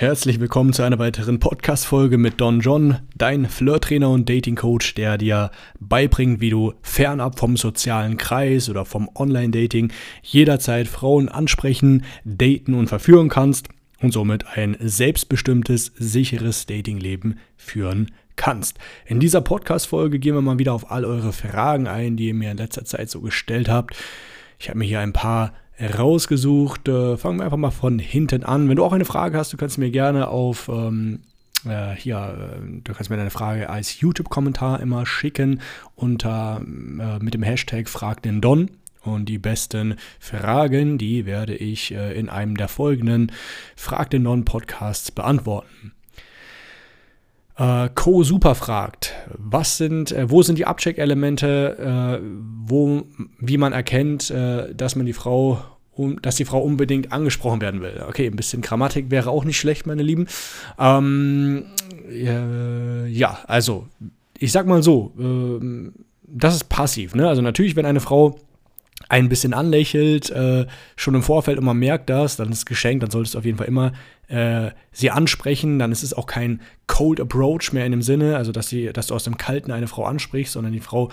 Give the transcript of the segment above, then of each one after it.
Herzlich willkommen zu einer weiteren Podcast-Folge mit Don John, dein Flirt-Trainer und Dating-Coach, der dir beibringt, wie du fernab vom sozialen Kreis oder vom Online-Dating jederzeit Frauen ansprechen, daten und verführen kannst und somit ein selbstbestimmtes, sicheres Datingleben führen kannst. In dieser Podcast-Folge gehen wir mal wieder auf all eure Fragen ein, die ihr mir in letzter Zeit so gestellt habt. Ich habe mir hier ein paar rausgesucht. Äh, fangen wir einfach mal von hinten an. Wenn du auch eine Frage hast, du kannst mir gerne auf ähm, äh, hier, äh, du kannst mir deine Frage als YouTube-Kommentar immer schicken unter äh, mit dem Hashtag Frag den Don. Und die besten Fragen, die werde ich äh, in einem der folgenden Frag den Don Podcasts beantworten. Äh, Co Super fragt, was sind, äh, wo sind die Abcheck-Elemente, äh, wo, wie man erkennt, äh, dass man die Frau, dass die Frau unbedingt angesprochen werden will. Okay, ein bisschen Grammatik wäre auch nicht schlecht, meine Lieben. Ähm, ja, also ich sag mal so, ähm, das ist passiv. Ne? Also natürlich, wenn eine Frau ein bisschen anlächelt, äh, schon im Vorfeld und man merkt das, dann ist es geschenkt, dann solltest du auf jeden Fall immer äh, sie ansprechen, dann ist es auch kein Cold Approach mehr in dem Sinne, also dass, sie, dass du aus dem Kalten eine Frau ansprichst, sondern die Frau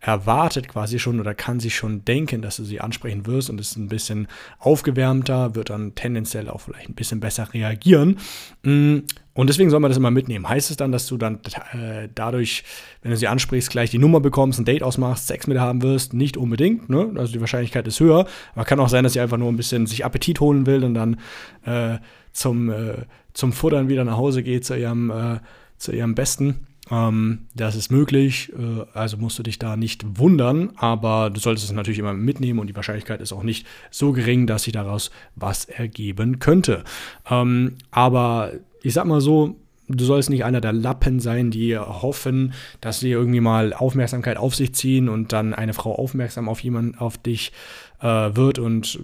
erwartet quasi schon oder kann sich schon denken, dass du sie ansprechen wirst und ist ein bisschen aufgewärmter, wird dann tendenziell auch vielleicht ein bisschen besser reagieren. Mm, und deswegen soll man das immer mitnehmen. Heißt es dann, dass du dann äh, dadurch, wenn du sie ansprichst, gleich die Nummer bekommst, ein Date ausmachst, Sex mit ihr haben wirst? Nicht unbedingt. Ne? Also die Wahrscheinlichkeit ist höher. Aber kann auch sein, dass sie einfach nur ein bisschen sich Appetit holen will und dann äh, zum, äh, zum Futtern wieder nach Hause geht zu ihrem, äh, zu ihrem Besten. Ähm, das ist möglich, äh, also musst du dich da nicht wundern, aber du solltest es natürlich immer mitnehmen und die Wahrscheinlichkeit ist auch nicht so gering, dass sich daraus was ergeben könnte. Ähm, aber ich sag mal so, du sollst nicht einer der Lappen sein, die hoffen, dass sie irgendwie mal Aufmerksamkeit auf sich ziehen und dann eine Frau aufmerksam auf jemanden, auf dich äh, wird und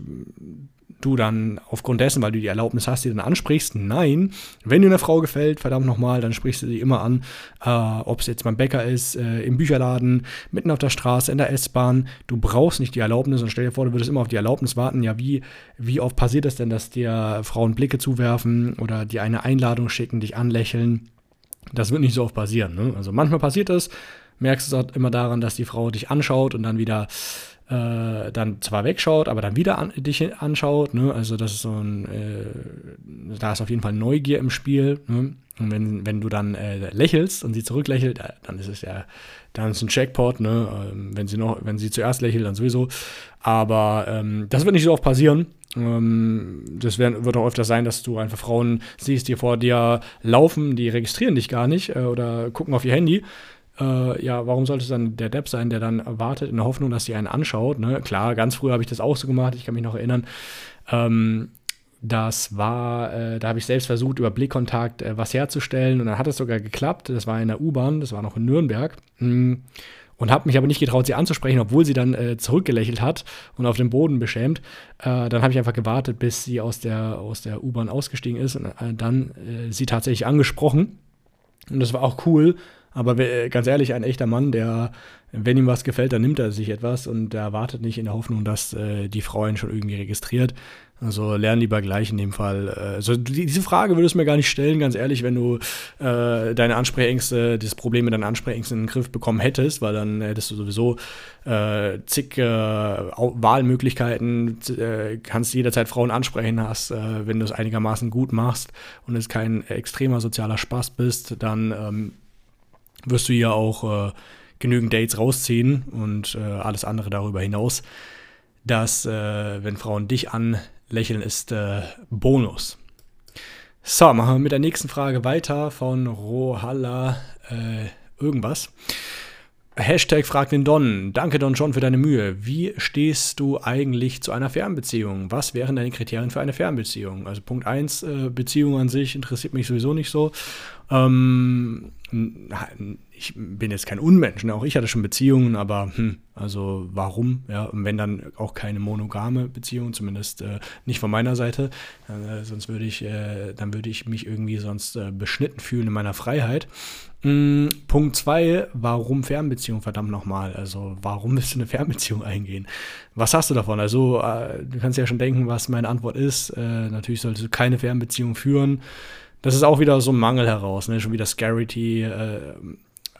du dann aufgrund dessen, weil du die Erlaubnis hast, die dann ansprichst. Nein, wenn dir eine Frau gefällt, verdammt nochmal, dann sprichst du sie immer an, äh, ob es jetzt beim Bäcker ist, äh, im Bücherladen, mitten auf der Straße, in der S-Bahn. Du brauchst nicht die Erlaubnis und stell dir vor, du würdest immer auf die Erlaubnis warten. Ja, wie, wie oft passiert es denn, dass dir Frauen Blicke zuwerfen oder dir eine Einladung schicken, dich anlächeln? Das wird nicht so oft passieren. Ne? Also manchmal passiert es, merkst du es auch immer daran, dass die Frau dich anschaut und dann wieder äh, dann zwar wegschaut, aber dann wieder an, dich anschaut. Ne? Also das ist so ein, äh, da ist auf jeden Fall Neugier im Spiel. Ne? Und wenn, wenn du dann äh, lächelst und sie zurücklächelt, äh, dann ist es ja, dann ist ein Jackpot, ne? Ähm, wenn sie noch, wenn sie zuerst lächelt, dann sowieso. Aber ähm, das wird nicht so oft passieren. Ähm, das wird, wird auch öfter sein, dass du einfach Frauen siehst, die vor dir laufen, die registrieren dich gar nicht äh, oder gucken auf ihr Handy äh, ja, warum sollte es dann der Depp sein, der dann wartet in der Hoffnung, dass sie einen anschaut? Ne? Klar, ganz früh habe ich das auch so gemacht, ich kann mich noch erinnern. Ähm, das war, äh, da habe ich selbst versucht, über Blickkontakt äh, was herzustellen und dann hat es sogar geklappt. Das war in der U-Bahn, das war noch in Nürnberg. Mhm. Und habe mich aber nicht getraut, sie anzusprechen, obwohl sie dann äh, zurückgelächelt hat und auf dem Boden beschämt. Äh, dann habe ich einfach gewartet, bis sie aus der, aus der U-Bahn ausgestiegen ist und äh, dann äh, sie tatsächlich angesprochen. Und das war auch cool, aber ganz ehrlich, ein echter Mann, der, wenn ihm was gefällt, dann nimmt er sich etwas und der wartet nicht in der Hoffnung, dass äh, die Frau ihn schon irgendwie registriert. Also lern lieber gleich in dem Fall. Äh, also diese Frage würdest du mir gar nicht stellen, ganz ehrlich, wenn du äh, deine Ansprechängste, das Problem mit deinen Ansprechängsten in den Griff bekommen hättest, weil dann hättest du sowieso äh, zig äh, Wahlmöglichkeiten, äh, kannst jederzeit Frauen ansprechen hast, äh, wenn du es einigermaßen gut machst und es kein extremer sozialer Spaß bist, dann ähm, wirst du ja auch äh, genügend Dates rausziehen und äh, alles andere darüber hinaus. dass, äh, wenn Frauen dich anlächeln, ist äh, Bonus. So, machen wir mit der nächsten Frage weiter von Rohalla äh, irgendwas. Hashtag fragt den Don. Danke Don John für deine Mühe. Wie stehst du eigentlich zu einer Fernbeziehung? Was wären deine Kriterien für eine Fernbeziehung? Also Punkt 1, äh, Beziehung an sich interessiert mich sowieso nicht so. Ähm, ich bin jetzt kein Unmensch, ne? auch ich hatte schon Beziehungen, aber hm, also warum? Ja, und wenn dann auch keine monogame Beziehung, zumindest äh, nicht von meiner Seite, äh, sonst würde ich, äh, dann würde ich mich irgendwie sonst äh, beschnitten fühlen in meiner Freiheit. Mhm, Punkt zwei, warum Fernbeziehung, verdammt nochmal? Also warum willst du eine Fernbeziehung eingehen? Was hast du davon? Also äh, du kannst ja schon denken, was meine Antwort ist. Äh, natürlich solltest du keine Fernbeziehung führen das ist auch wieder so ein Mangel heraus, ne? schon wieder Scarity, äh,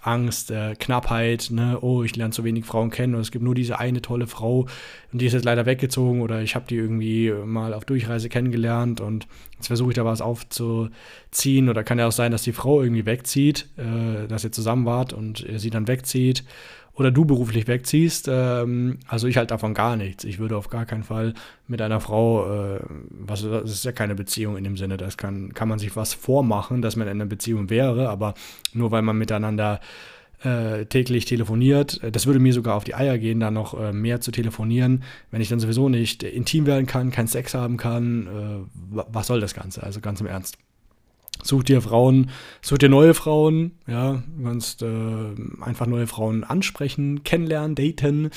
Angst, äh, Knappheit, ne? oh, ich lerne zu wenig Frauen kennen und es gibt nur diese eine tolle Frau und die ist jetzt leider weggezogen oder ich habe die irgendwie mal auf Durchreise kennengelernt und jetzt versuche ich da was aufzuziehen oder kann ja auch sein, dass die Frau irgendwie wegzieht, äh, dass ihr zusammen wart und sie dann wegzieht oder du beruflich wegziehst. Ähm, also ich halt davon gar nichts. Ich würde auf gar keinen Fall mit einer Frau, äh, was das ist ja keine Beziehung in dem Sinne, das kann, kann man sich was vormachen, dass man in einer Beziehung wäre, aber nur weil man miteinander äh, täglich telefoniert. Das würde mir sogar auf die Eier gehen, da noch äh, mehr zu telefonieren, wenn ich dann sowieso nicht intim werden kann, keinen Sex haben kann. Äh, was soll das Ganze? Also ganz im Ernst. Such dir Frauen, such dir neue Frauen, ja, du kannst äh, einfach neue Frauen ansprechen, kennenlernen, daten,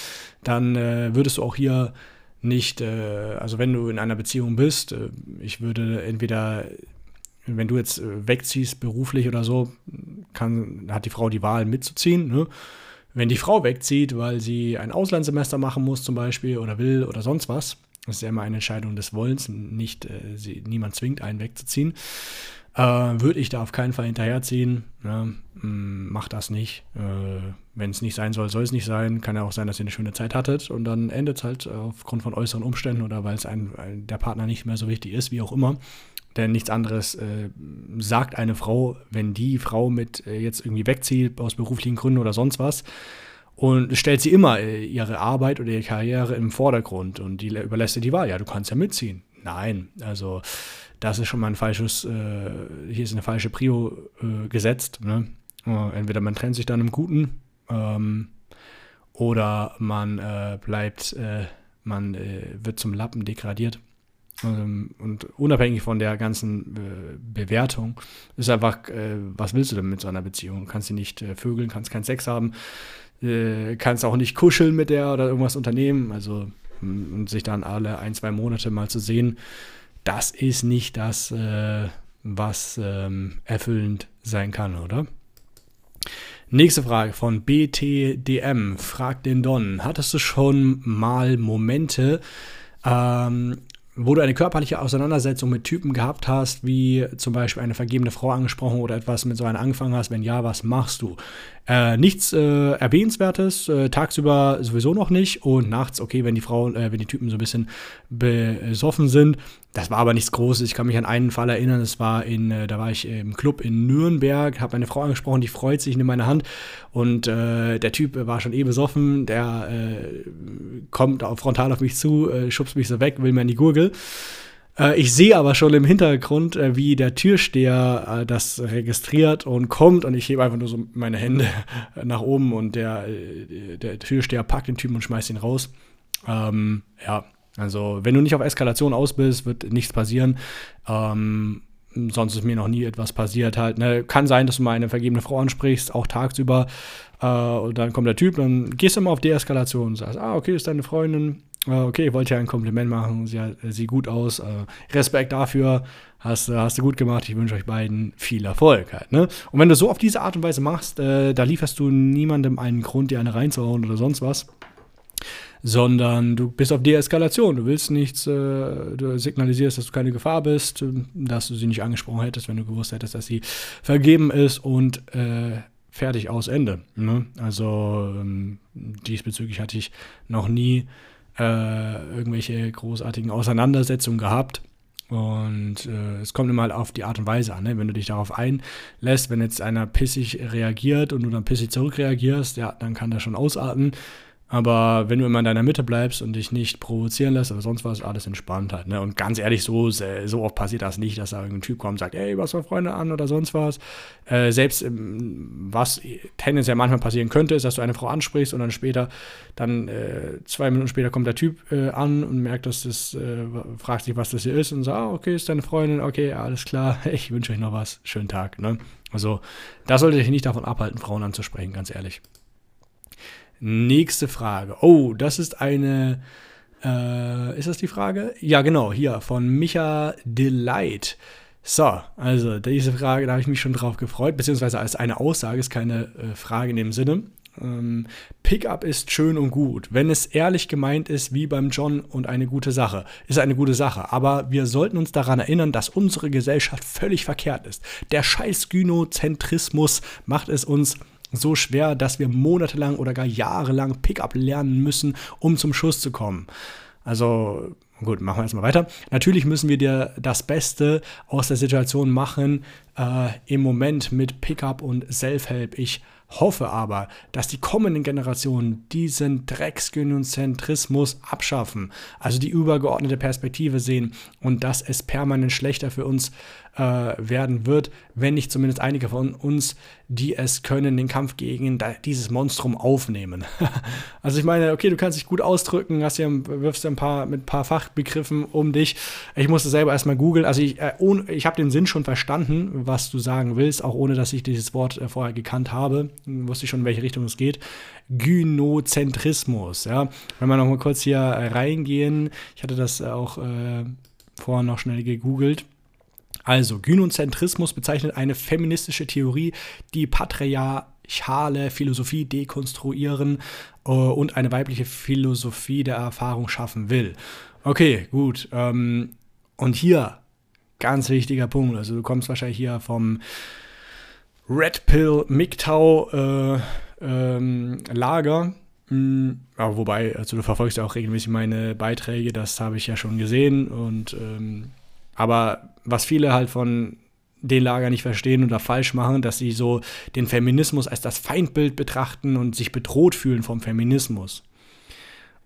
dann äh, würdest du auch hier nicht, äh, also wenn du in einer Beziehung bist, äh, ich würde entweder, wenn du jetzt äh, wegziehst beruflich oder so, kann, hat die Frau die Wahl mitzuziehen, ne? Wenn die Frau wegzieht, weil sie ein Auslandssemester machen muss zum Beispiel oder will oder sonst was, das ist ja immer eine Entscheidung des Wollens, nicht, äh, sie, niemand zwingt einen wegzuziehen. Äh, Würde ich da auf keinen Fall hinterherziehen. Ne? Mm, macht das nicht. Äh, Wenn es nicht sein soll, soll es nicht sein. Kann ja auch sein, dass ihr eine schöne Zeit hattet und dann endet es halt aufgrund von äußeren Umständen oder weil es der Partner nicht mehr so wichtig ist, wie auch immer. Denn nichts anderes äh, sagt eine Frau, wenn die Frau mit äh, jetzt irgendwie wegzieht aus beruflichen Gründen oder sonst was, und stellt sie immer äh, ihre Arbeit oder ihre Karriere im Vordergrund und die überlässt ihr die Wahl. Ja, du kannst ja mitziehen. Nein, also das ist schon mal ein falsches, äh, hier ist eine falsche Prio äh, gesetzt. Ne? Äh, entweder man trennt sich dann im Guten ähm, oder man äh, bleibt, äh, man äh, wird zum Lappen degradiert. Ähm, und unabhängig von der ganzen Bewertung ist einfach, was willst du denn mit so einer Beziehung? Du kannst sie nicht vögeln, kannst keinen Sex haben, kannst auch nicht kuscheln mit der oder irgendwas unternehmen. Also und sich dann alle ein, zwei Monate mal zu sehen, das ist nicht das, äh, was ähm, erfüllend sein kann, oder? Nächste Frage von BTDM. Fragt den Don. Hattest du schon mal Momente, ähm, wo du eine körperliche Auseinandersetzung mit Typen gehabt hast, wie zum Beispiel eine vergebene Frau angesprochen oder etwas mit so einer angefangen hast, wenn ja, was machst du? Äh, nichts äh, Erwähnenswertes, äh, tagsüber sowieso noch nicht und nachts, okay, wenn die Frauen, äh, wenn die Typen so ein bisschen besoffen sind. Das war aber nichts Großes. Ich kann mich an einen Fall erinnern, das war in, äh, da war ich im Club in Nürnberg, habe eine Frau angesprochen, die freut sich, in meine Hand und äh, der Typ war schon eh besoffen, der kommt auch frontal auf mich zu, schubst mich so weg, will mir in die Gurgel. Äh, ich sehe aber schon im Hintergrund, äh, wie der Türsteher äh, das registriert und kommt und ich hebe einfach nur so meine Hände nach oben und der, der Türsteher packt den Typen und schmeißt ihn raus. Ähm, ja, also wenn du nicht auf Eskalation aus bist, wird nichts passieren. Ähm, sonst ist mir noch nie etwas passiert halt. Ne? Kann sein, dass du mal eine vergebene Frau ansprichst, auch tagsüber. Äh, und dann kommt der Typ, dann gehst du immer auf Deeskalation und sagst, ah, okay, ist deine Freundin, Ah, okay, ich wollte ja ein Kompliment machen. Sie äh, sieht gut aus. Äh, Respekt dafür. Hast, hast du gut gemacht. Ich wünsche euch beiden viel Erfolg halt. Ne? Und wenn du so auf diese Art und Weise machst, äh, da lieferst du niemandem einen Grund, dir eine reinzuhauen oder sonst was. Sondern du bist auf Deeskalation. Du willst nichts, äh, du signalisierst, dass du keine Gefahr bist, dass du sie nicht angesprochen hättest, wenn du gewusst hättest, dass sie vergeben ist und äh, fertig aus Ende. Ne? Also ähm, diesbezüglich hatte ich noch nie äh, irgendwelche großartigen Auseinandersetzungen gehabt. Und äh, es kommt immer auf die Art und Weise an, ne? wenn du dich darauf einlässt, wenn jetzt einer pissig reagiert und du dann pissig zurückreagierst, ja, dann kann das schon ausarten. Aber wenn du immer in deiner Mitte bleibst und dich nicht provozieren lässt oder sonst was, alles entspannt halt. Ne? Und ganz ehrlich, so, so oft passiert das nicht, dass da irgendein Typ kommt und sagt, ey, was für Freunde an oder sonst was. Äh, selbst was tendenziell manchmal passieren könnte, ist, dass du eine Frau ansprichst und dann später, dann äh, zwei Minuten später kommt der Typ äh, an und merkt, dass das, äh, fragt sich, was das hier ist und sagt, ah, okay, ist deine Freundin, okay, alles klar, ich wünsche euch noch was, schönen Tag. Ne? Also, da sollte ich nicht davon abhalten, Frauen anzusprechen, ganz ehrlich. Nächste Frage. Oh, das ist eine. Äh, ist das die Frage? Ja, genau, hier von Micha Delight. So, also diese Frage, da habe ich mich schon drauf gefreut, beziehungsweise als eine Aussage, ist keine äh, Frage in dem Sinne. Ähm, Pickup ist schön und gut. Wenn es ehrlich gemeint ist, wie beim John und eine gute Sache, ist eine gute Sache. Aber wir sollten uns daran erinnern, dass unsere Gesellschaft völlig verkehrt ist. Der scheiß Gynozentrismus macht es uns so schwer, dass wir monatelang oder gar jahrelang Pickup lernen müssen, um zum Schuss zu kommen. Also Gut, machen wir jetzt mal weiter. Natürlich müssen wir dir das Beste aus der Situation machen, äh, im Moment mit Pickup und Self-Help. Ich hoffe aber, dass die kommenden Generationen diesen Drecksgynozentrismus abschaffen, also die übergeordnete Perspektive sehen und dass es permanent schlechter für uns äh, werden wird, wenn nicht zumindest einige von uns, die es können, den Kampf gegen dieses Monstrum aufnehmen. also ich meine, okay, du kannst dich gut ausdrücken, hast hier, wirfst ein paar mit ein paar Fachbegriffen um dich. Ich musste selber erstmal googeln. Also ich, äh, ich habe den Sinn schon verstanden, was du sagen willst, auch ohne dass ich dieses Wort äh, vorher gekannt habe. Wusste ich schon, in welche Richtung es geht. Gynozentrismus, ja. Wenn wir noch mal kurz hier reingehen, ich hatte das auch äh, vorher noch schnell gegoogelt. Also, Gynozentrismus bezeichnet eine feministische Theorie, die patriarchale Philosophie dekonstruieren äh, und eine weibliche Philosophie der Erfahrung schaffen will. Okay, gut. Ähm, und hier, ganz wichtiger Punkt. Also, du kommst wahrscheinlich hier vom Red Pill MGTOW äh, ähm, Lager. Mhm, aber wobei, also du verfolgst ja auch regelmäßig meine Beiträge, das habe ich ja schon gesehen und ähm, aber was viele halt von den Lager nicht verstehen oder falsch machen, dass sie so den Feminismus als das Feindbild betrachten und sich bedroht fühlen vom Feminismus.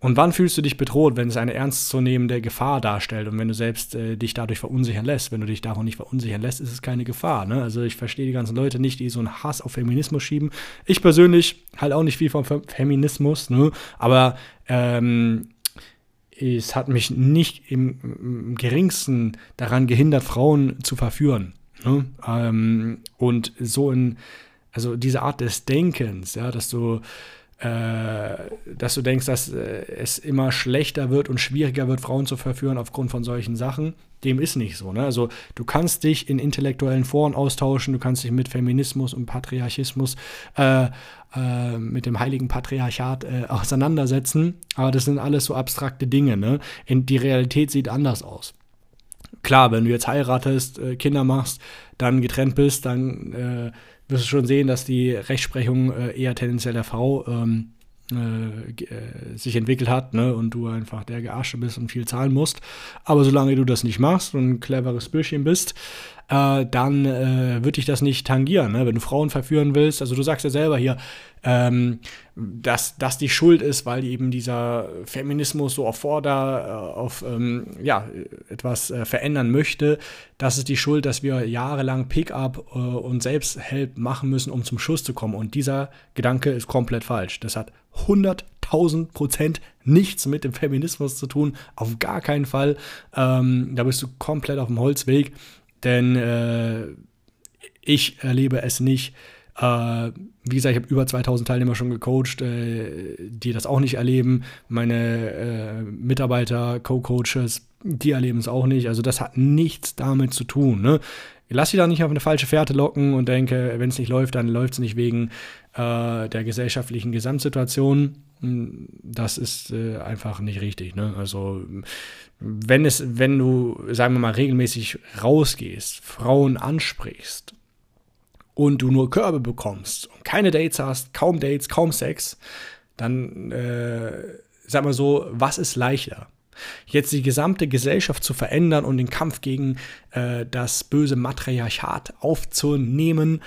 Und wann fühlst du dich bedroht, wenn es eine ernstzunehmende Gefahr darstellt und wenn du selbst äh, dich dadurch verunsichern lässt? Wenn du dich davon nicht verunsichern lässt, ist es keine Gefahr. Ne? Also ich verstehe die ganzen Leute nicht, die so einen Hass auf Feminismus schieben. Ich persönlich halt auch nicht viel vom Feminismus, ne? aber ähm, es hat mich nicht im, im geringsten daran gehindert, Frauen zu verführen. Ne? Ähm, und so in, also diese Art des Denkens, ja, dass du, dass du denkst, dass äh, es immer schlechter wird und schwieriger wird, Frauen zu verführen aufgrund von solchen Sachen, dem ist nicht so. Ne? Also du kannst dich in intellektuellen Foren austauschen, du kannst dich mit Feminismus und Patriarchismus, äh, äh, mit dem heiligen Patriarchat äh, auseinandersetzen, aber das sind alles so abstrakte Dinge. Ne? In, die Realität sieht anders aus. Klar, wenn du jetzt heiratest, äh, Kinder machst, dann getrennt bist, dann äh, wirst du schon sehen, dass die Rechtsprechung äh, eher tendenziell der Frau ähm, äh, äh, sich entwickelt hat ne, und du einfach der Gearsche bist und viel zahlen musst. Aber solange du das nicht machst und ein cleveres Bürschchen bist, äh, dann äh, wird dich das nicht tangieren. Ne? Wenn du Frauen verführen willst, also du sagst ja selber hier, ähm, dass das die Schuld ist, weil eben dieser Feminismus so auf Vorder, äh, auf ähm, ja, etwas äh, verändern möchte. Das ist die Schuld, dass wir jahrelang Pickup äh, und Selbsthelp machen müssen, um zum Schuss zu kommen. Und dieser Gedanke ist komplett falsch. Das hat 100.000 Prozent nichts mit dem Feminismus zu tun. Auf gar keinen Fall. Ähm, da bist du komplett auf dem Holzweg. Denn äh, ich erlebe es nicht. Äh, wie gesagt, ich habe über 2000 Teilnehmer schon gecoacht, äh, die das auch nicht erleben. Meine äh, Mitarbeiter, Co-Coaches, die erleben es auch nicht. Also das hat nichts damit zu tun. Ne? Lass dich da nicht auf eine falsche Fährte locken und denke, wenn es nicht läuft, dann läuft es nicht wegen äh, der gesellschaftlichen Gesamtsituation. Das ist äh, einfach nicht richtig. Ne? Also wenn es, wenn du, sagen wir mal, regelmäßig rausgehst, Frauen ansprichst und du nur Körbe bekommst und keine Dates hast, kaum Dates, kaum Sex, dann äh, sag mal so, was ist leichter? Jetzt die gesamte Gesellschaft zu verändern und den Kampf gegen äh, das böse Matriarchat aufzunehmen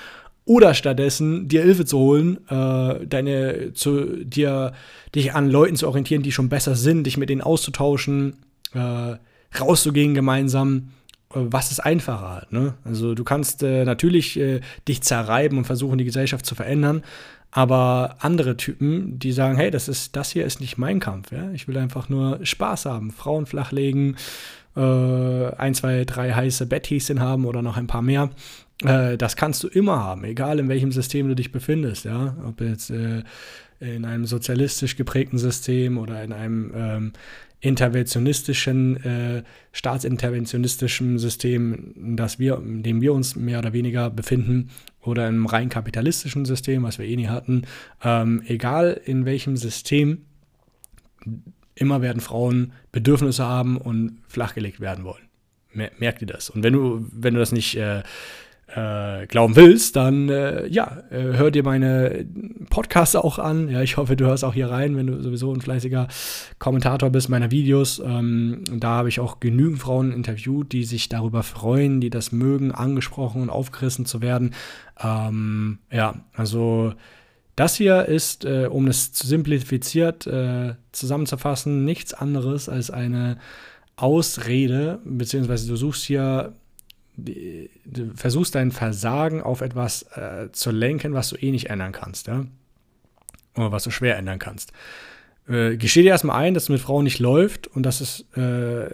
oder stattdessen dir Hilfe zu holen, äh, deine, zu, dir, dich an Leuten zu orientieren, die schon besser sind, dich mit denen auszutauschen, äh, rauszugehen gemeinsam, äh, was ist einfacher ne? Also du kannst äh, natürlich äh, dich zerreiben und versuchen, die Gesellschaft zu verändern, aber andere Typen, die sagen, hey, das ist, das hier ist nicht mein Kampf, ja? Ich will einfach nur Spaß haben, Frauen flachlegen, äh, ein, zwei, drei heiße Betthäschen haben oder noch ein paar mehr. Äh, das kannst du immer haben, egal in welchem System du dich befindest, ja. Ob jetzt äh, in einem sozialistisch geprägten System oder in einem ähm, interventionistischen, äh, staatsinterventionistischen System, das wir, in dem wir uns mehr oder weniger befinden, oder im rein kapitalistischen System, was wir eh nie hatten, ähm, egal in welchem System, immer werden Frauen Bedürfnisse haben und flachgelegt werden wollen. Merkt ihr das? Und wenn du, wenn du das nicht äh, äh, glauben willst, dann äh, ja, äh, hör dir meine Podcasts auch an. Ja, ich hoffe, du hörst auch hier rein, wenn du sowieso ein fleißiger Kommentator bist meiner Videos. Ähm, da habe ich auch genügend Frauen interviewt, die sich darüber freuen, die das mögen, angesprochen und aufgerissen zu werden. Ähm, ja, also das hier ist, äh, um es zu simplifiziert äh, zusammenzufassen, nichts anderes als eine Ausrede, beziehungsweise du suchst hier du versuchst dein Versagen auf etwas äh, zu lenken, was du eh nicht ändern kannst, ja? Oder was du schwer ändern kannst. Äh, gesteh dir erstmal ein, dass es mit Frauen nicht läuft und dass es, äh,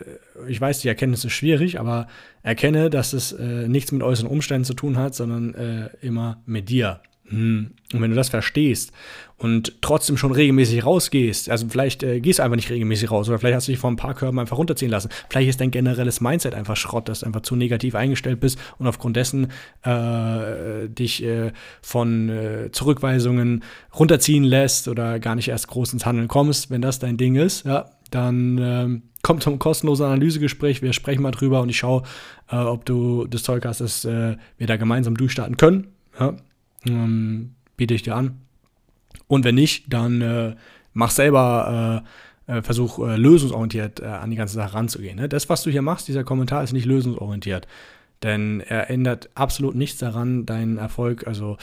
ich weiß, die Erkenntnis ist schwierig, aber erkenne, dass es äh, nichts mit äußeren Umständen zu tun hat, sondern äh, immer mit dir. Hm. Und wenn du das verstehst und trotzdem schon regelmäßig rausgehst, also vielleicht äh, gehst du einfach nicht regelmäßig raus oder vielleicht hast du dich vor ein paar Körben einfach runterziehen lassen. Vielleicht ist dein generelles Mindset einfach Schrott, dass du einfach zu negativ eingestellt bist und aufgrund dessen äh, dich äh, von äh, Zurückweisungen runterziehen lässt oder gar nicht erst groß ins Handeln kommst. Wenn das dein Ding ist, ja, dann ähm, kommt zum kostenlosen Analysegespräch. Wir sprechen mal drüber und ich schaue, äh, ob du das Zeug hast, dass äh, wir da gemeinsam durchstarten können. Ja ähm, biete ich dir an. Und wenn nicht, dann äh, mach selber, äh, äh, versuch äh, lösungsorientiert äh, an die ganze Sache ranzugehen. Ne? Das, was du hier machst, dieser Kommentar ist nicht lösungsorientiert. Denn er ändert absolut nichts daran, deinen Erfolg also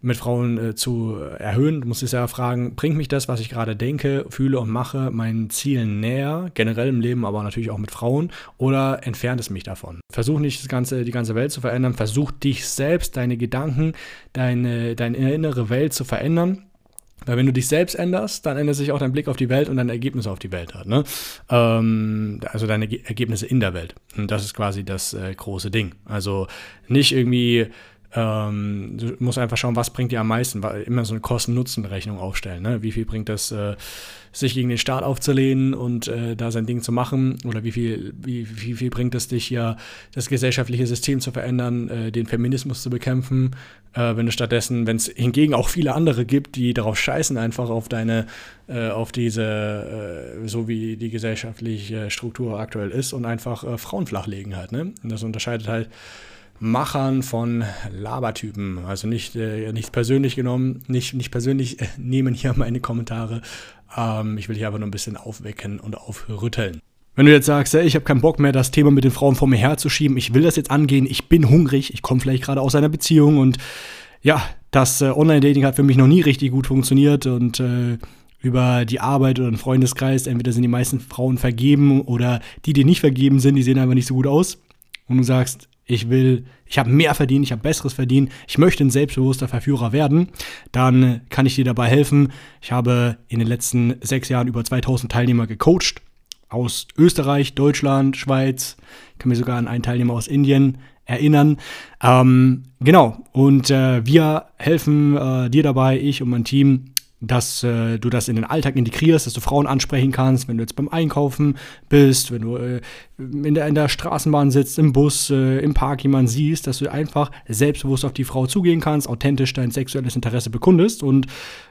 mit Frauen äh, zu erhöhen. Du musst dich ja fragen, bringt mich das, was ich gerade denke, fühle und mache, meinen Zielen näher, generell im Leben, aber natürlich auch mit Frauen, oder entfernt es mich davon? Versuch nicht das ganze, die ganze Welt zu verändern, versuch dich selbst, deine Gedanken, deine, deine innere Welt zu verändern weil wenn du dich selbst änderst, dann ändert sich auch dein Blick auf die Welt und deine Ergebnisse auf die Welt hat. Ne? Ähm, also deine Ergebnisse in der Welt. Und das ist quasi das äh, große Ding. Also nicht irgendwie ähm, du musst einfach schauen, was bringt dir am meisten. Immer so eine Kosten-Nutzen-Rechnung aufstellen. Ne? Wie viel bringt es, äh, sich gegen den Staat aufzulehnen und äh, da sein Ding zu machen? Oder wie viel, wie, wie viel bringt es dich ja, das gesellschaftliche System zu verändern, äh, den Feminismus zu bekämpfen? Äh, wenn du stattdessen, wenn es hingegen auch viele andere gibt, die darauf scheißen, einfach auf deine, äh, auf diese, äh, so wie die gesellschaftliche Struktur aktuell ist und einfach Frauen flachlegen halt. Ne? Und das unterscheidet halt Machern von Labertypen. Also nicht, äh, nicht persönlich genommen, nicht, nicht persönlich äh, nehmen hier meine Kommentare. Ähm, ich will hier aber nur ein bisschen aufwecken und aufrütteln. Wenn du jetzt sagst, ich habe keinen Bock mehr, das Thema mit den Frauen vor mir herzuschieben, ich will das jetzt angehen, ich bin hungrig, ich komme vielleicht gerade aus einer Beziehung und ja, das äh, Online-Dating hat für mich noch nie richtig gut funktioniert und äh, über die Arbeit oder einen Freundeskreis, entweder sind die meisten Frauen vergeben oder die, die nicht vergeben sind, die sehen einfach nicht so gut aus. Und du sagst, ich will, ich habe mehr verdient, ich habe besseres verdient, ich möchte ein selbstbewusster Verführer werden, dann kann ich dir dabei helfen. Ich habe in den letzten sechs Jahren über 2000 Teilnehmer gecoacht aus Österreich, Deutschland, Schweiz. Ich kann mir sogar an einen Teilnehmer aus Indien erinnern. Ähm, genau, und äh, wir helfen äh, dir dabei, ich und mein Team, dass äh, du das in den Alltag integrierst, dass du Frauen ansprechen kannst, wenn du jetzt beim Einkaufen bist, wenn du äh, in, der, in der Straßenbahn sitzt, im Bus, äh, im Park jemanden siehst, dass du einfach selbstbewusst auf die Frau zugehen kannst, authentisch dein sexuelles Interesse bekundest und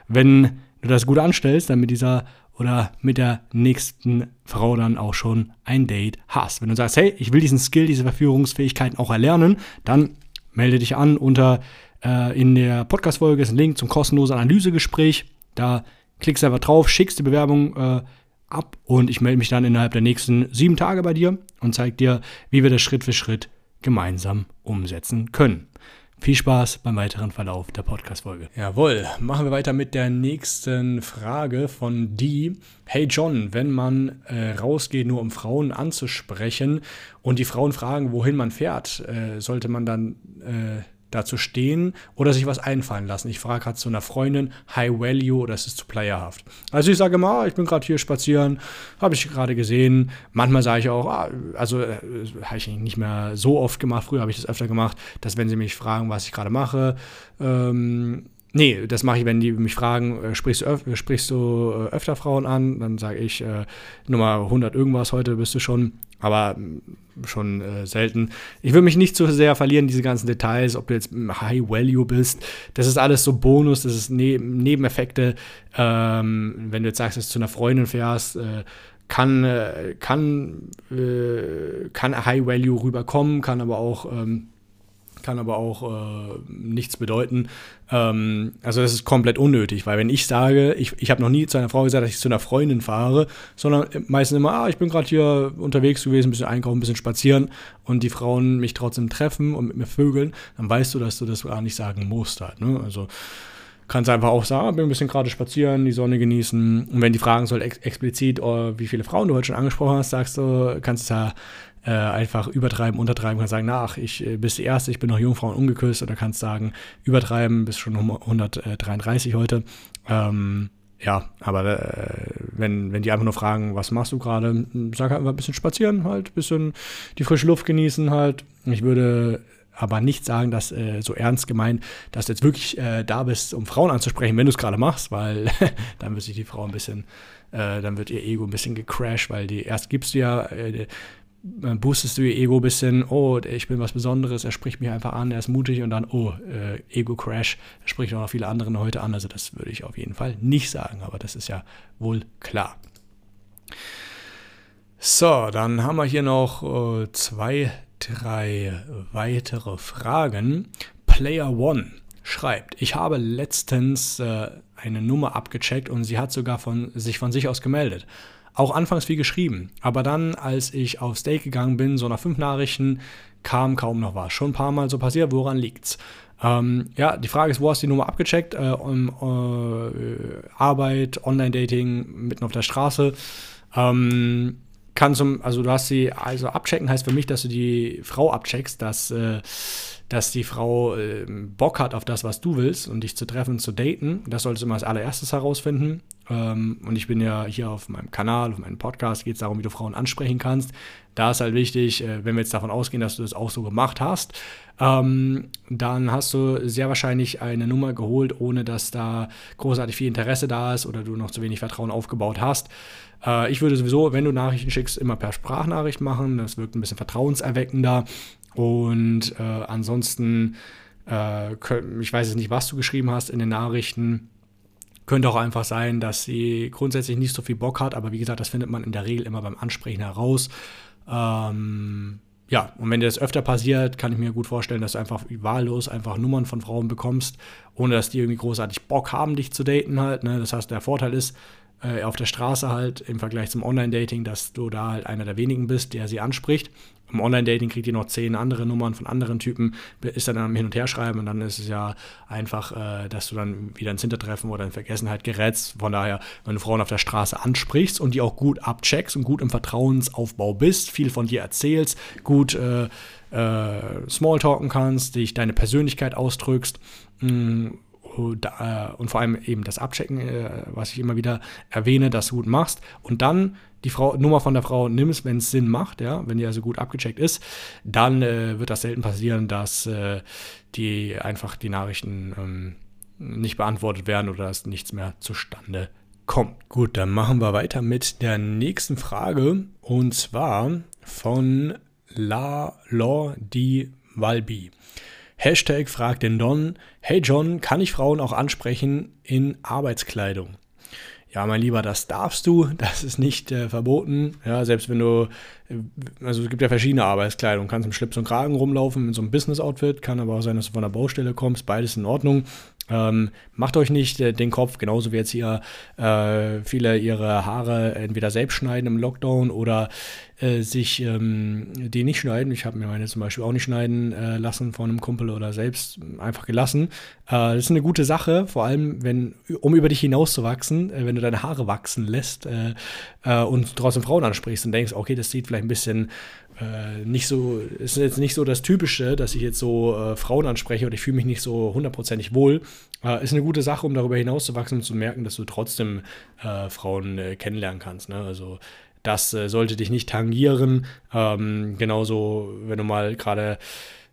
wenn du das gut anstellst, dann mit dieser oder mit der nächsten Frau dann auch schon ein Date hast. Wenn du sagst, hey, ich will diesen Skill, diese Verführungsfähigkeiten auch erlernen, dann melde dich an unter äh, in der Podcast-Folge ist ein Link zum kostenlosen Analysegespräch da klickst du einfach drauf, schickst die Bewerbung äh, ab und ich melde mich dann innerhalb der nächsten sieben Tage bei dir und zeige dir, wie wir das Schritt für Schritt gemeinsam umsetzen können. Viel Spaß beim weiteren Verlauf der Podcast-Folge. Jawohl, machen wir weiter mit der nächsten Frage von die. Hey John, wenn man äh, rausgeht, nur um Frauen anzusprechen und die Frauen fragen, wohin man fährt, äh, sollte man dann äh, dazu stehen oder sich was einfallen lassen. Ich frage gerade zu einer Freundin, High Value oder ist es zu playerhaft? Also ich sage immer, ich bin gerade hier spazieren, habe ich gerade gesehen. Manchmal sage ich auch, ah, also äh, habe ich nicht mehr so oft gemacht, früher habe ich das öfter gemacht, dass wenn sie mich fragen, was ich gerade mache, ähm, Nee, das mache ich, wenn die mich fragen, äh, sprichst du, öf sprichst du äh, öfter Frauen an? Dann sage ich äh, Nummer 100 irgendwas, heute bist du schon, aber mm, schon äh, selten. Ich will mich nicht zu sehr verlieren, diese ganzen Details, ob du jetzt High Value bist. Das ist alles so Bonus, das ist ne Nebeneffekte. Ähm, wenn du jetzt sagst, dass du zu einer Freundin fährst, äh, kann, äh, kann, kann High Value rüberkommen, kann aber auch. Ähm, kann aber auch äh, nichts bedeuten. Ähm, also das ist komplett unnötig, weil wenn ich sage, ich, ich habe noch nie zu einer Frau gesagt, dass ich zu einer Freundin fahre, sondern meistens immer, ah, ich bin gerade hier unterwegs gewesen, ein bisschen einkaufen, ein bisschen spazieren und die Frauen mich trotzdem treffen und mit mir vögeln, dann weißt du, dass du das gar nicht sagen musst halt. Ne? Also kannst einfach auch sagen, bin ein bisschen gerade spazieren, die Sonne genießen. Und wenn die fragen soll ex explizit, oh, wie viele Frauen du heute schon angesprochen hast, sagst du, kannst du ja äh, einfach übertreiben, untertreiben, kannst sagen, na, ach, ich äh, bist die Erste, ich bin noch Jungfrau und ungeküsst, oder kannst sagen, übertreiben, bist schon 133 heute. Ähm, ja, aber äh, wenn, wenn die einfach nur fragen, was machst du gerade, sag halt einfach ein bisschen spazieren halt, ein bisschen die frische Luft genießen halt. Ich würde aber nicht sagen, dass äh, so ernst gemeint, dass du jetzt wirklich äh, da bist, um Frauen anzusprechen, wenn du es gerade machst, weil dann wird sich die Frau ein bisschen, äh, dann wird ihr Ego ein bisschen gecrashed, weil die erst gibst du ja äh, boostest du ihr Ego ein bisschen, oh, ich bin was Besonderes, er spricht mich einfach an, er ist mutig und dann, oh, äh, Ego-Crash, er spricht auch noch viele andere heute an. Also das würde ich auf jeden Fall nicht sagen, aber das ist ja wohl klar. So, dann haben wir hier noch äh, zwei, drei weitere Fragen. Player One schreibt, ich habe letztens äh, eine Nummer abgecheckt und sie hat sogar von, sich von sich aus gemeldet. Auch anfangs viel geschrieben. Aber dann, als ich aufs Date gegangen bin, so nach fünf Nachrichten, kam kaum noch was. Schon ein paar Mal so passiert, woran liegt's? Ähm, ja, die Frage ist, wo hast du die Nummer abgecheckt? Äh, um, äh, Arbeit, Online-Dating, mitten auf der Straße. Ähm, kann zum, also du hast sie, also abchecken heißt für mich, dass du die Frau abcheckst, dass, äh, dass die Frau äh, Bock hat auf das, was du willst und dich zu treffen, zu daten. Das solltest du immer als allererstes herausfinden. Ähm, und ich bin ja hier auf meinem Kanal, auf meinem Podcast, geht es darum, wie du Frauen ansprechen kannst. Da ist halt wichtig, äh, wenn wir jetzt davon ausgehen, dass du das auch so gemacht hast, ähm, dann hast du sehr wahrscheinlich eine Nummer geholt, ohne dass da großartig viel Interesse da ist oder du noch zu wenig Vertrauen aufgebaut hast. Äh, ich würde sowieso, wenn du Nachrichten schickst, immer per Sprachnachricht machen. Das wirkt ein bisschen vertrauenserweckender. Und äh, ansonsten, äh, ich weiß jetzt nicht, was du geschrieben hast in den Nachrichten. Könnte auch einfach sein, dass sie grundsätzlich nicht so viel Bock hat, aber wie gesagt, das findet man in der Regel immer beim Ansprechen heraus. Ähm, ja, und wenn dir das öfter passiert, kann ich mir gut vorstellen, dass du einfach wahllos einfach Nummern von Frauen bekommst, ohne dass die irgendwie großartig Bock haben, dich zu daten halt. Ne? Das heißt, der Vorteil ist, äh, auf der Straße halt im Vergleich zum Online-Dating, dass du da halt einer der wenigen bist, der sie anspricht. Im Online-Dating kriegt ihr noch zehn andere Nummern von anderen Typen, ist dann am Hin- und Herschreiben und dann ist es ja einfach, äh, dass du dann wieder ins Hintertreffen oder in Vergessenheit gerätst. Von daher, wenn du Frauen auf der Straße ansprichst und die auch gut abcheckst und gut im Vertrauensaufbau bist, viel von dir erzählst, gut äh, äh, Smalltalken kannst, dich deine Persönlichkeit ausdrückst, mh, mm, und, äh, und vor allem eben das Abchecken, äh, was ich immer wieder erwähne, dass du gut machst und dann die Frau, Nummer von der Frau nimmst, wenn es Sinn macht, ja, wenn die also gut abgecheckt ist, dann äh, wird das selten passieren, dass äh, die einfach die Nachrichten ähm, nicht beantwortet werden oder dass nichts mehr zustande kommt. Gut, dann machen wir weiter mit der nächsten Frage und zwar von La Law Di Valbi. Hashtag fragt den Don, hey John, kann ich Frauen auch ansprechen in Arbeitskleidung? Ja, mein Lieber, das darfst du, das ist nicht äh, verboten. Ja, selbst wenn du, äh, also es gibt ja verschiedene Arbeitskleidung. Du kannst im Schlips und Kragen rumlaufen in so einem Business-Outfit, kann aber auch sein, dass du von der Baustelle kommst, beides in Ordnung. Ähm, macht euch nicht äh, den Kopf, genauso wie jetzt hier äh, viele ihre Haare entweder selbst schneiden im Lockdown oder äh, sich ähm, die nicht schneiden. Ich habe mir meine zum Beispiel auch nicht schneiden äh, lassen von einem Kumpel oder selbst einfach gelassen. Äh, das ist eine gute Sache, vor allem wenn, um über dich hinauszuwachsen, äh, wenn du deine Haare wachsen lässt und trotzdem Frauen ansprichst und denkst, okay, das sieht vielleicht ein bisschen äh, nicht so, ist jetzt nicht so das Typische, dass ich jetzt so äh, Frauen anspreche und ich fühle mich nicht so hundertprozentig wohl. Äh, ist eine gute Sache, um darüber hinaus zu wachsen und zu merken, dass du trotzdem äh, Frauen äh, kennenlernen kannst. Ne? Also das äh, sollte dich nicht tangieren. Ähm, genauso, wenn du mal gerade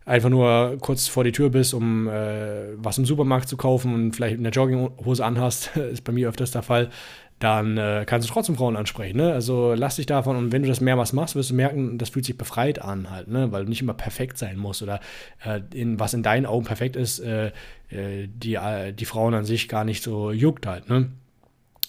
einfach nur kurz vor die Tür bist, um was im Supermarkt zu kaufen und vielleicht eine Jogginghose anhast, ist bei mir öfters der Fall, dann äh, kannst du trotzdem Frauen ansprechen. Ne? Also lass dich davon und wenn du das mehrmals machst, wirst du merken, das fühlt sich befreit an halt, ne? weil du nicht immer perfekt sein musst oder äh, in, was in deinen Augen perfekt ist, äh, äh die, äh, die Frauen an sich gar nicht so juckt halt. Ne?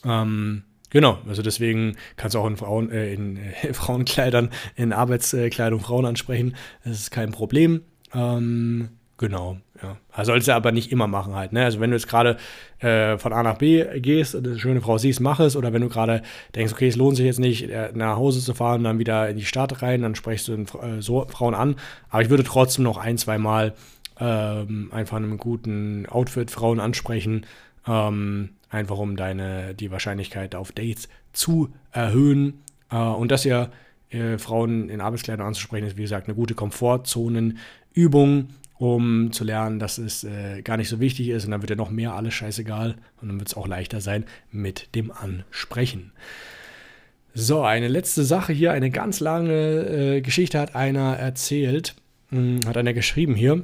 Ähm, Genau, also deswegen kannst du auch in, Frauen, äh, in Frauenkleidern, in Arbeitskleidung Frauen ansprechen. Das ist kein Problem. Ähm, Genau, ja. Also sollst du aber nicht immer machen halt. Ne? Also wenn du jetzt gerade äh, von A nach B gehst und eine schöne Frau siehst, mach es. Oder wenn du gerade denkst, okay, es lohnt sich jetzt nicht, äh, nach Hause zu fahren, dann wieder in die Stadt rein, dann sprichst du äh, so Frauen an. Aber ich würde trotzdem noch ein, zwei Mal ähm, einfach in einem guten Outfit Frauen ansprechen. Ähm, einfach um deine, die Wahrscheinlichkeit auf Dates zu erhöhen. Äh, und dass ihr äh, Frauen in Arbeitskleidern anzusprechen, ist wie gesagt eine gute Komfortzonenübung um zu lernen, dass es äh, gar nicht so wichtig ist und dann wird ja noch mehr alles scheißegal und dann wird es auch leichter sein mit dem Ansprechen. So, eine letzte Sache hier, eine ganz lange äh, Geschichte hat einer erzählt, mh, hm, hat einer geschrieben hier.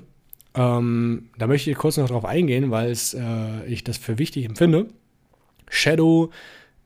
Ähm, da möchte ich kurz noch drauf eingehen, weil äh, ich das für wichtig empfinde. Shadow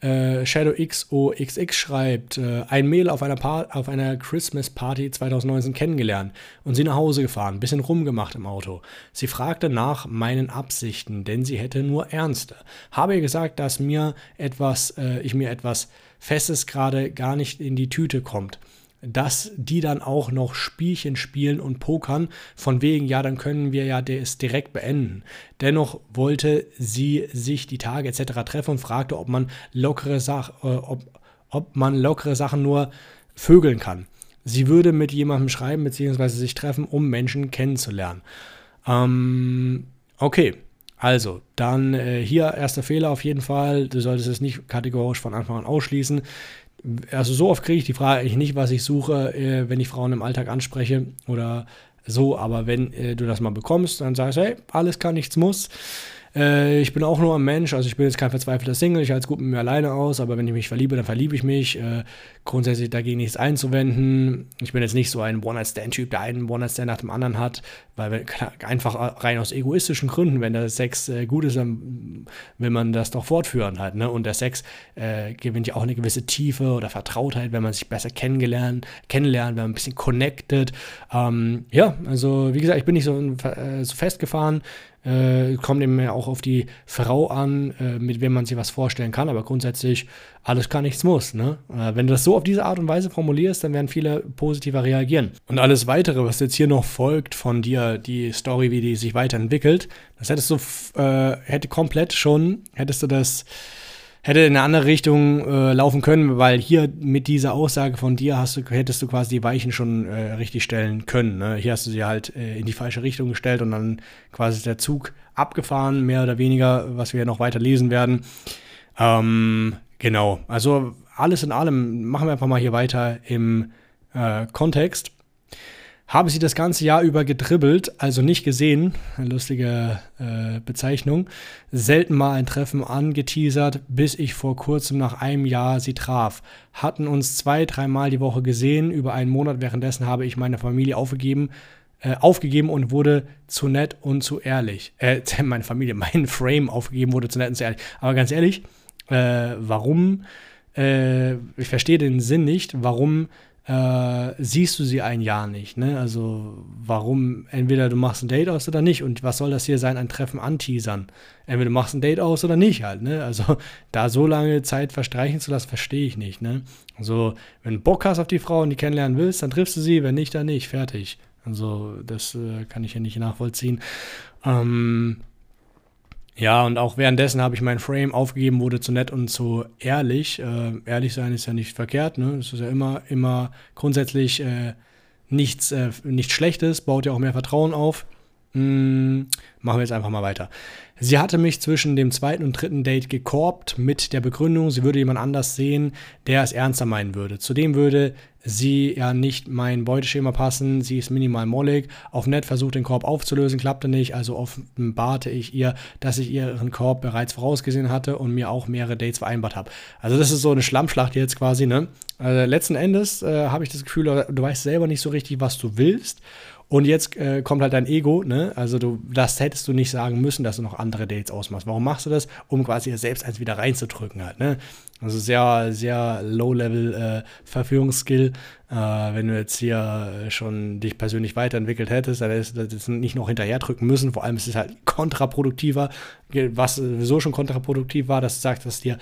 äh, ShadowXOXX schreibt, äh, ein Mail auf einer, auf einer Christmas Party 2019 kennengelernt und sie nach Hause gefahren, bisschen rumgemacht im Auto. Sie fragte nach meinen Absichten, denn sie hätte nur ernste. Habe ihr gesagt, dass mir etwas, äh, ich mir etwas Festes gerade gar nicht in die Tüte kommt dass die dann auch noch Spielchen spielen und pokern, von wegen, ja, dann können wir ja das direkt beenden. Dennoch wollte sie sich die Tage etc. treffen und fragte, ob man lockere, Sach äh, ob, ob man lockere Sachen nur vögeln kann. Sie würde mit jemandem schreiben bzw. sich treffen, um Menschen kennenzulernen. Ähm, okay. Also, dann äh, hier erster Fehler auf jeden Fall. Du solltest es nicht kategorisch von Anfang an ausschließen also so oft kriege ich die Frage eigentlich nicht, was ich suche, äh, wenn ich Frauen im Alltag anspreche oder so, aber wenn äh, du das mal bekommst, dann sagst du, hey, alles kann, nichts muss. Äh, ich bin auch nur ein Mensch, also ich bin jetzt kein verzweifelter Single, ich halte es gut mit mir alleine aus, aber wenn ich mich verliebe, dann verliebe ich mich. Äh, grundsätzlich dagegen nichts einzuwenden. Ich bin jetzt nicht so ein One-Night-Stand-Typ, der einen One-Night-Stand nach dem anderen hat, weil wenn, einfach rein aus egoistischen Gründen, wenn der Sex äh, gut ist, dann will man das doch fortführen halt. Ne? Und der Sex äh, gewinnt ja auch eine gewisse Tiefe oder Vertrautheit, wenn man sich besser kennengelernt, kennenlernt, wenn man ein bisschen connected. Ähm, ja, also wie gesagt, ich bin nicht so, äh, so festgefahren. Äh, kommt eben auch auf die Frau an, äh, mit wem man sich was vorstellen kann, aber grundsätzlich alles kann, nichts muss. Ne? Äh, wenn du das so auf diese Art und Weise formulierst, dann werden viele positiver reagieren. Und alles weitere, was jetzt hier noch folgt von dir, die Story, wie die sich weiterentwickelt, das hättest du, äh, hätte komplett schon, hättest du das hätte in eine andere Richtung äh, laufen können, weil hier mit dieser Aussage von dir hast du, hättest du quasi die Weichen schon äh, richtig stellen können. Ne? Hier hast du sie halt äh, in die falsche Richtung gestellt und dann quasi der Zug abgefahren, mehr oder weniger, was wir noch weiter lesen werden. Ähm, genau, also alles in allem machen wir einfach mal hier weiter im äh, Kontext. Habe sie das ganze Jahr über gedribbelt, also nicht gesehen, eine lustige äh, Bezeichnung, selten mal ein Treffen angeteasert, bis ich vor kurzem nach einem Jahr sie traf. Hatten uns zwei, dreimal die Woche gesehen, über einen Monat währenddessen habe ich meine Familie aufgegeben, äh, aufgegeben und wurde zu nett und zu ehrlich. Äh, meine Familie, mein Frame aufgegeben wurde zu nett und zu ehrlich. Aber ganz ehrlich, äh, warum, äh, ich verstehe den Sinn nicht, warum äh, siehst du sie ein Jahr nicht. Ne? Also warum, entweder du machst ein Date aus oder nicht. Und was soll das hier sein, ein Treffen anteasern? Entweder du machst ein Date aus oder nicht halt. Ne? Also da so lange Zeit verstreichen zu lassen, verstehe ich nicht. Ne? Also wenn du Bock hast auf die Frau und die kennenlernen willst, dann triffst du sie, wenn nicht, dann nicht. Fertig. Also das äh, kann ich ja nicht nachvollziehen. Ähm, ja, und auch währenddessen habe ich mein Frame aufgegeben, wurde zu nett und zu ehrlich. Äh, ehrlich sein ist ja nicht verkehrt, ne? Das ist ja immer, immer grundsätzlich äh, nichts, äh, nichts Schlechtes, baut ja auch mehr Vertrauen auf. Hm, machen wir jetzt einfach mal weiter. Sie hatte mich zwischen dem zweiten und dritten Date gekorbt mit der Begründung, sie würde jemand anders sehen, der es ernster meinen würde. Zudem würde sie ja nicht mein Beuteschema passen, sie ist minimal mollig. Auf nett versucht den Korb aufzulösen, klappte nicht, also offenbarte ich ihr, dass ich ihren Korb bereits vorausgesehen hatte und mir auch mehrere Dates vereinbart habe. Also das ist so eine Schlammschlacht jetzt quasi, ne? Also letzten Endes äh, habe ich das Gefühl, du weißt selber nicht so richtig, was du willst Und jetzt äh, kommt halt dein Ego, ne? Also du, das hättest du nicht sagen müssen, dass du noch andere Dates ausmachst. Warum machst du das? Um quasi selbst eins wieder reinzudrücken halt, ne? Also sehr, sehr low-level äh, Verführungsskill. Äh, wenn du jetzt hier schon dich persönlich weiterentwickelt hättest, dann hättest du das nicht noch hinterher drücken müssen. Vor allem ist es halt kontraproduktiver, was sowieso schon kontraproduktiv war, dass du sagst, dass dir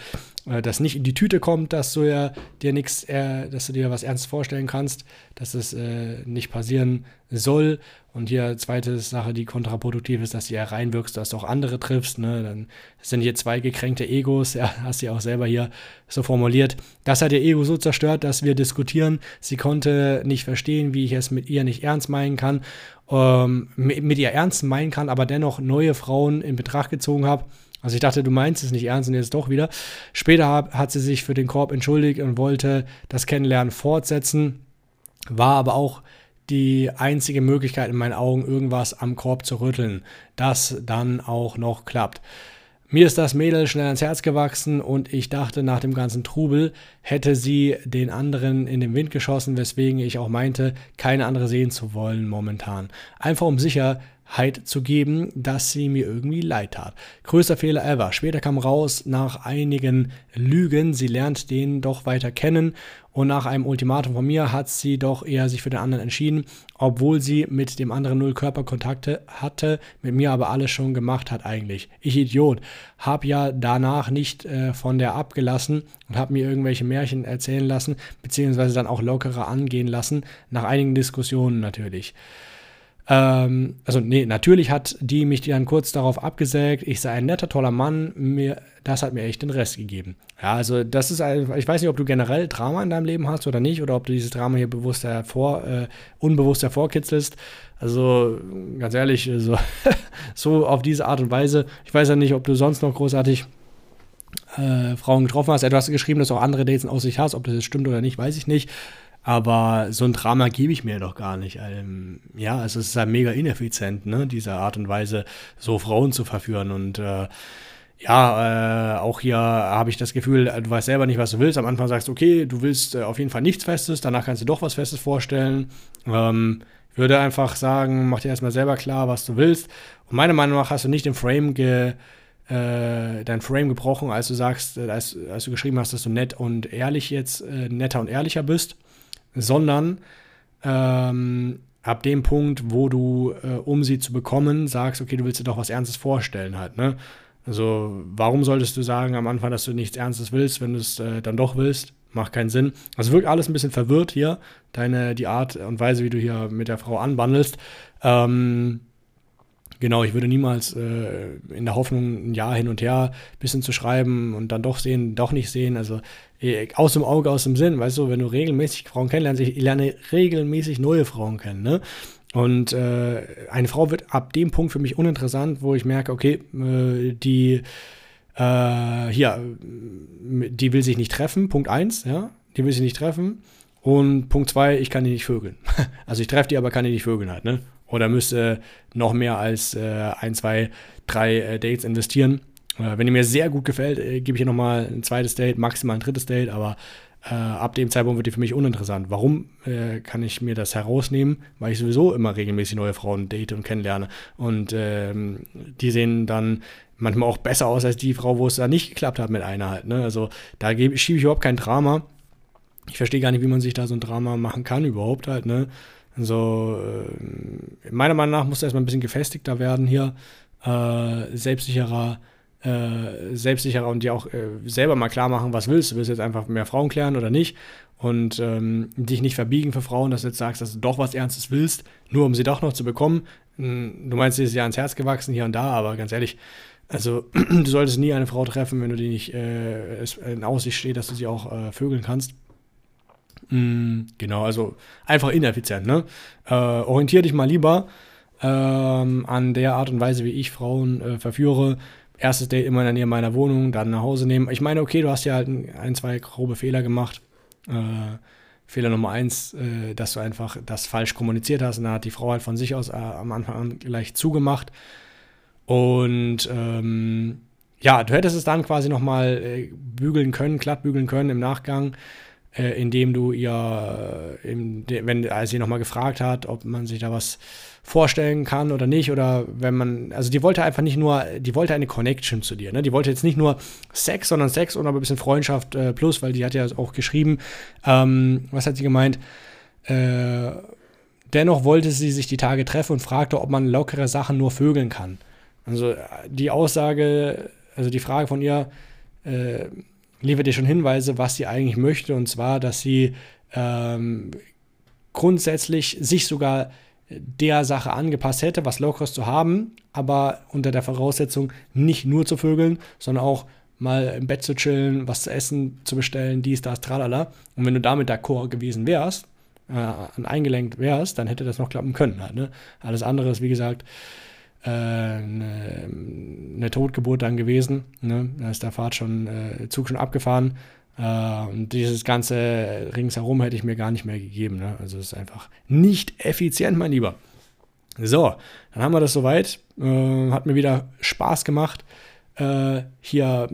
äh, das nicht in die Tüte kommt, dass du ja dir nichts, äh, dass du dir was ernst vorstellen kannst, dass es äh, nicht passieren soll. Und hier zweite Sache, die kontraproduktiv ist, dass du ja reinwirkst, dass du auch andere triffst. Ne? Dann sind hier zwei gekränkte Egos, ja, hast du ja auch selber hier so formuliert. Das hat ihr Ego so zerstört, dass wir diskutieren. Sie konnte nicht verstehen, wie ich es mit ihr nicht ernst meinen kann, ähm, mit ihr ernst meinen kann, aber dennoch neue Frauen in Betracht gezogen habe. Also ich dachte, du meinst es nicht ernst und jetzt doch wieder. Später hat, hat sie sich für den Korb entschuldigt und wollte das Kennenlernen fortsetzen, war aber auch die einzige Möglichkeit in meinen Augen, irgendwas am Korb zu rütteln, das dann auch noch klappt. Mir ist das Mädel schnell ans Herz gewachsen und ich dachte, nach dem ganzen Trubel hätte sie den anderen in den Wind geschossen, weswegen ich auch meinte, keine andere sehen zu wollen momentan. Einfach um sicher zu geben, dass sie mir irgendwie leid tat. Größter Fehler ever. Später kam raus, nach einigen Lügen, sie lernt den doch weiter kennen und nach einem Ultimatum von mir hat sie doch eher sich für den anderen entschieden, obwohl sie mit dem anderen null Körperkontakte hatte, mit mir aber alles schon gemacht hat eigentlich. Ich Idiot, hab ja danach nicht äh, von der abgelassen und hab mir irgendwelche Märchen erzählen lassen, beziehungsweise dann auch lockerer angehen lassen, nach einigen Diskussionen natürlich. Ähm, also, nee, natürlich hat die mich dann kurz darauf abgesägt, ich sei ein netter, toller Mann, mir, das hat mir echt den Rest gegeben. Ja, also das ist, ich weiß nicht, ob du generell Drama in deinem Leben hast oder nicht, oder ob du dieses Drama hier bewusst hervor, äh, unbewusst hervorkitzelst. Also, ganz ehrlich, so, so auf diese Art und Weise. Ich weiß ja nicht, ob du sonst noch großartig äh, Frauen getroffen hast. Du hast geschrieben, dass du auch andere Dates in Aussicht hast. Ob das jetzt stimmt oder nicht, weiß ich nicht. Aber so ein Drama gebe ich mir doch gar nicht. Ähm, ja, es ist halt mega ineffizient, ne, diese Art und Weise, so Frauen zu verführen. Und äh, ja, äh, auch hier habe ich das Gefühl, du weißt selber nicht, was du willst. Am Anfang sagst du, okay, du willst äh, auf jeden Fall nichts Festes, danach kannst du doch was Festes vorstellen. Ähm, ich würde einfach sagen, mach dir erstmal selber klar, was du willst. Und meiner Meinung nach hast du nicht den Frame ge, äh, dein Frame gebrochen, als du sagst, äh, als, als, du geschrieben hast, dass du nett und ehrlich jetzt, äh, netter und ehrlicher bist sondern ähm, ab dem Punkt, wo du, äh, um sie zu bekommen, sagst, okay, du willst dir doch was Ernstes vorstellen halt, ne? Also, warum solltest du sagen am Anfang, dass du nichts Ernstes willst, wenn du es äh, dann doch willst? Macht keinen Sinn. Also wirkt alles ein bisschen verwirrt hier, deine, die Art und Weise, wie du hier mit der Frau anbandelst. Ähm, Genau, ich würde niemals äh, in der Hoffnung, ein Jahr hin und her ein bisschen zu schreiben und dann doch sehen, doch nicht sehen. Also äh, aus dem Auge, aus dem Sinn, weißt du, wenn du regelmäßig Frauen kennenlernst, ich lerne regelmäßig neue Frauen kennen, ne? Und äh, eine Frau wird ab dem Punkt für mich uninteressant, wo ich merke, okay, äh, die äh, hier, die will sich nicht treffen, Punkt 1, ja, die will sich nicht treffen. Und Punkt 2, ich kann die nicht vögeln. also ich treffe die, aber kann die nicht vögeln halt, ne? Oder müsste noch mehr als äh, ein, zwei, drei äh, Dates investieren. Äh, wenn ihr mir sehr gut gefällt, gebe ich hier nochmal ein zweites Date, maximal ein drittes Date, aber ab dem Zeitpunkt wird die für mich uninteressant. Warum äh, kann ich mir das herausnehmen? Weil ich sowieso immer regelmäßig neue Frauen date und kennenlerne. Und ähm, die sehen dann manchmal auch besser aus als die Frau, wo es da nicht geklappt hat mit einer halt. Ne? Also da schiebe ich überhaupt kein Drama. Ich verstehe gar nicht, wie man sich da so ein Drama machen kann überhaupt halt. Ne? Also, äh, meiner Meinung nach muss er erstmal ein bisschen gefestigter werden hier, äh, selbstsicherer, äh, selbstsicherer und dir auch äh, selber mal klar machen, was willst du. Willst du jetzt einfach mehr Frauen klären oder nicht? Und ähm, dich nicht verbiegen für Frauen, dass du jetzt sagst, dass du doch was Ernstes willst, nur um sie doch noch zu bekommen. Hm, du meinst, sie ist ja ans Herz gewachsen hier und da, aber ganz ehrlich, also du solltest nie eine Frau treffen, wenn du die nicht äh, in Aussicht steht, dass du sie auch äh, vögeln kannst. Mm, genau, also einfach ineffizient. Ne? Äh, orientier dich mal lieber ähm, an der Art und Weise, wie ich Frauen äh, verführe. Erstes Date immer in der Nähe meiner Wohnung, dann nach Hause nehmen. Ich meine, okay, du hast ja halt ein, ein zwei grobe Fehler gemacht. Äh, Fehler Nummer eins, äh, dass du einfach das falsch kommuniziert hast. Und da hat die Frau halt von sich aus äh, am Anfang an gleich zugemacht. Und ähm, ja, du hättest es dann quasi nochmal äh, bügeln können, glatt bügeln können im Nachgang äh, indem du ihr, äh, wenn als sie nochmal gefragt hat, ob man sich da was vorstellen kann oder nicht, oder wenn man, also die wollte einfach nicht nur, die wollte eine Connection zu dir, ne? Die wollte jetzt nicht nur Sex, sondern Sex und aber ein bisschen Freundschaft äh, plus, weil die hat ja auch geschrieben, ähm, was hat sie gemeint? Äh, dennoch wollte sie sich die Tage treffen und fragte, ob man lockere Sachen nur vögeln kann. Also die Aussage, also die Frage von ihr, äh, liefert dir schon Hinweise, was sie eigentlich möchte, und zwar, dass sie ähm, grundsätzlich sich sogar der Sache angepasst hätte, was Lockeres zu haben, aber unter der Voraussetzung nicht nur zu vögeln, sondern auch mal im Bett zu chillen, was zu essen zu bestellen, dies, das, tralala. Und wenn du damit d'accord gewesen wärst, äh, eingelenkt wärst, dann hätte das noch klappen können. Halt, ne? Alles andere ist, wie gesagt, eine, eine Totgeburt dann gewesen. Ne? Da ist der Fahrt schon, äh, Zug schon abgefahren. Äh, und dieses ganze ringsherum hätte ich mir gar nicht mehr gegeben. Ne? Also es ist einfach nicht effizient, mein Lieber. So, dann haben wir das soweit. Äh, hat mir wieder Spaß gemacht. Äh, hier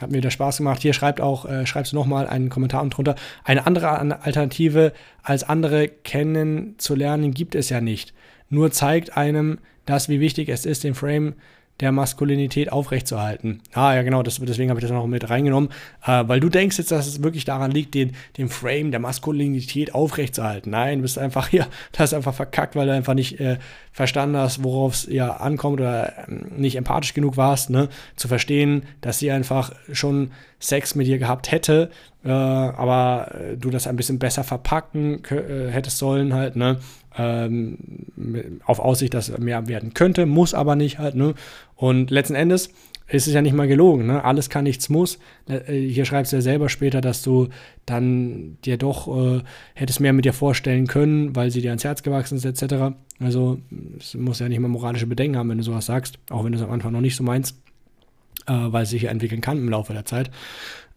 hat mir wieder Spaß gemacht. Hier schreibt auch, äh, schreibst du nochmal einen Kommentar drunter. Eine andere Alternative als andere kennenzulernen gibt es ja nicht. Nur zeigt einem, dass wie wichtig es ist, den Frame der Maskulinität aufrechtzuerhalten. Ah, ja, genau, das, deswegen habe ich das noch mit reingenommen, äh, weil du denkst jetzt, dass es wirklich daran liegt, den, den Frame der Maskulinität aufrechtzuerhalten. Nein, du bist einfach hier, das ist einfach verkackt, weil du einfach nicht äh, verstanden hast, worauf es ihr ankommt oder ähm, nicht empathisch genug warst, ne, zu verstehen, dass sie einfach schon Sex mit dir gehabt hätte, äh, aber äh, du das ein bisschen besser verpacken äh, hättest sollen halt, ne, ähm, auf Aussicht, dass mehr werden könnte, muss aber nicht halt, ne? Und letzten Endes ist es ja nicht mal gelogen, ne? Alles kann, nichts muss. Äh, hier schreibst du ja selber später, dass du dann dir doch äh, hättest mehr mit dir vorstellen können, weil sie dir ans Herz gewachsen ist, etc. Also, es muss ja nicht mal moralische Bedenken haben, wenn du sowas sagst, auch wenn du es am Anfang noch nicht so meinst, äh, weil es sich ja entwickeln kann im Laufe der Zeit.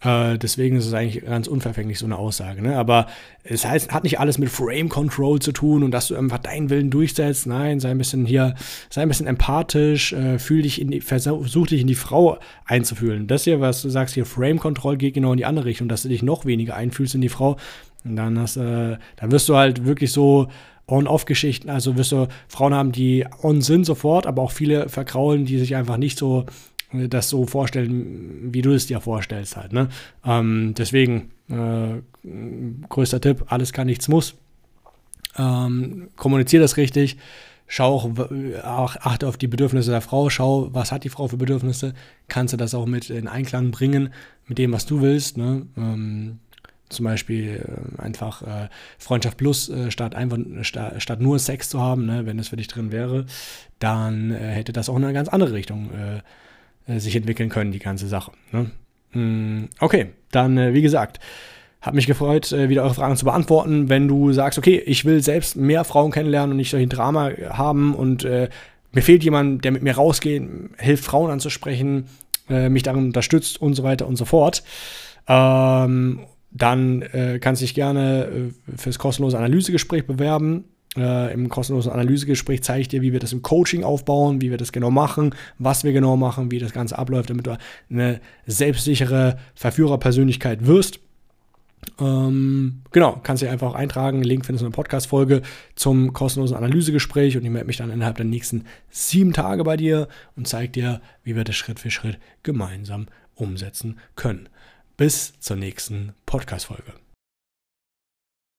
Äh, deswegen ist es eigentlich ganz unverfänglich, so eine Aussage. Ne? Aber es heißt, hat nicht alles mit Frame Control zu tun und dass du einfach deinen Willen durchsetzt. Nein, sei ein bisschen hier, sei ein bisschen empathisch, äh, fühl dich in die, versuch dich in die Frau einzufühlen. Das hier, was du sagst, hier Frame Control geht genau in die andere Richtung, dass du dich noch weniger einfühlst in die Frau. Dann hast, äh, dann wirst du halt wirklich so On-Off-Geschichten. Also wirst du Frauen haben, die on sind sofort, aber auch viele verkraulen, die sich einfach nicht so das so vorstellen, wie du es dir vorstellst halt. Ne? Ähm, deswegen, äh, größter Tipp, alles kann, nichts muss. Ähm, kommuniziere das richtig. Schau auch, achte auf die Bedürfnisse der Frau. Schau, was hat die Frau für Bedürfnisse. Kannst du das auch mit in Einklang bringen mit dem, was du willst. Ne? Ähm, zum Beispiel äh, einfach äh, Freundschaft plus äh, statt einfach sta, statt nur Sex zu haben, ne, wenn es für dich drin wäre, dann äh, hätte das auch in eine ganz andere Richtung äh, sich entwickeln können, die ganze Sache. Ne? Mm, okay, dann äh, wie gesagt, hat mich gefreut, äh, wieder eure Fragen zu beantworten. Wenn du sagst, okay, ich will selbst mehr Frauen kennenlernen und nicht solchen Drama haben und äh, mir fehlt jemand, der mit mir rausgeht, hilft Frauen anzusprechen, äh, mich darin unterstützt und so weiter und so fort, ähm, dann äh, kannst du dich gerne fürs kostenlose Analysegespräch bewerben. Äh, Im kostenlosen Analysegespräch zeige ich dir, wie wir das im Coaching aufbauen, wie wir das genau machen, was wir genau machen, wie das Ganze abläuft, damit du eine selbstsichere Verführerpersönlichkeit wirst. Ähm, genau, kannst du einfach eintragen. Link findest du in der Podcast-Folge zum kostenlosen Analysegespräch und ich melde mich dann innerhalb der nächsten sieben Tage bei dir und zeige dir, wie wir das Schritt für Schritt gemeinsam umsetzen können. Bis zur nächsten Podcast-Folge.